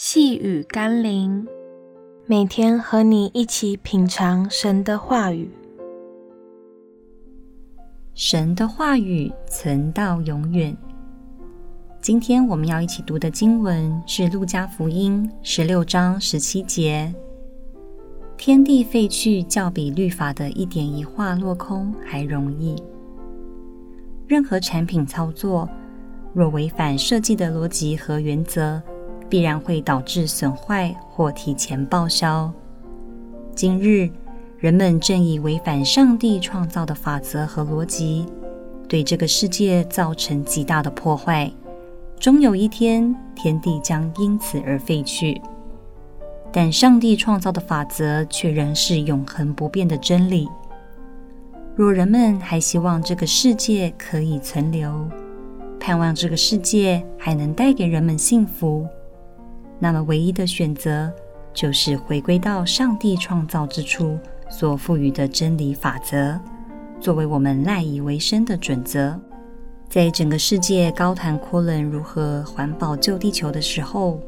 细雨甘霖，每天和你一起品尝神的话语。神的话语存到永远。今天我们要一起读的经文是《路加福音》十六章十七节：“天地废去，较比律法的一点一画落空还容易。”任何产品操作，若违反设计的逻辑和原则，必然会导致损坏或提前报销。今日，人们正以违反上帝创造的法则和逻辑，对这个世界造成极大的破坏。终有一天，天地将因此而废去。但上帝创造的法则却仍是永恒不变的真理。若人们还希望这个世界可以存留，盼望这个世界还能带给人们幸福，那么，唯一的选择就是回归到上帝创造之初所赋予的真理法则，作为我们赖以为生的准则。在整个世界高谈阔论如何环保救地球的时候，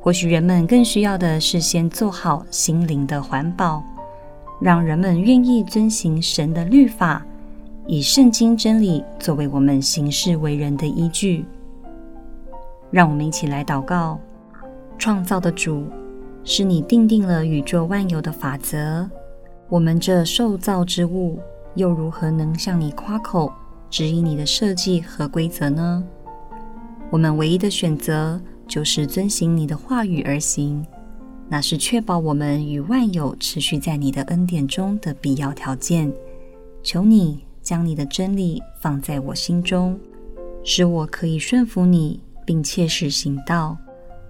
或许人们更需要的是先做好心灵的环保，让人们愿意遵行神的律法，以圣经真理作为我们行事为人的依据。让我们一起来祷告。创造的主，是你定定了宇宙万有的法则，我们这受造之物又如何能向你夸口，指引你的设计和规则呢？我们唯一的选择就是遵行你的话语而行，那是确保我们与万有持续在你的恩典中的必要条件。求你将你的真理放在我心中，使我可以顺服你，并切实行道。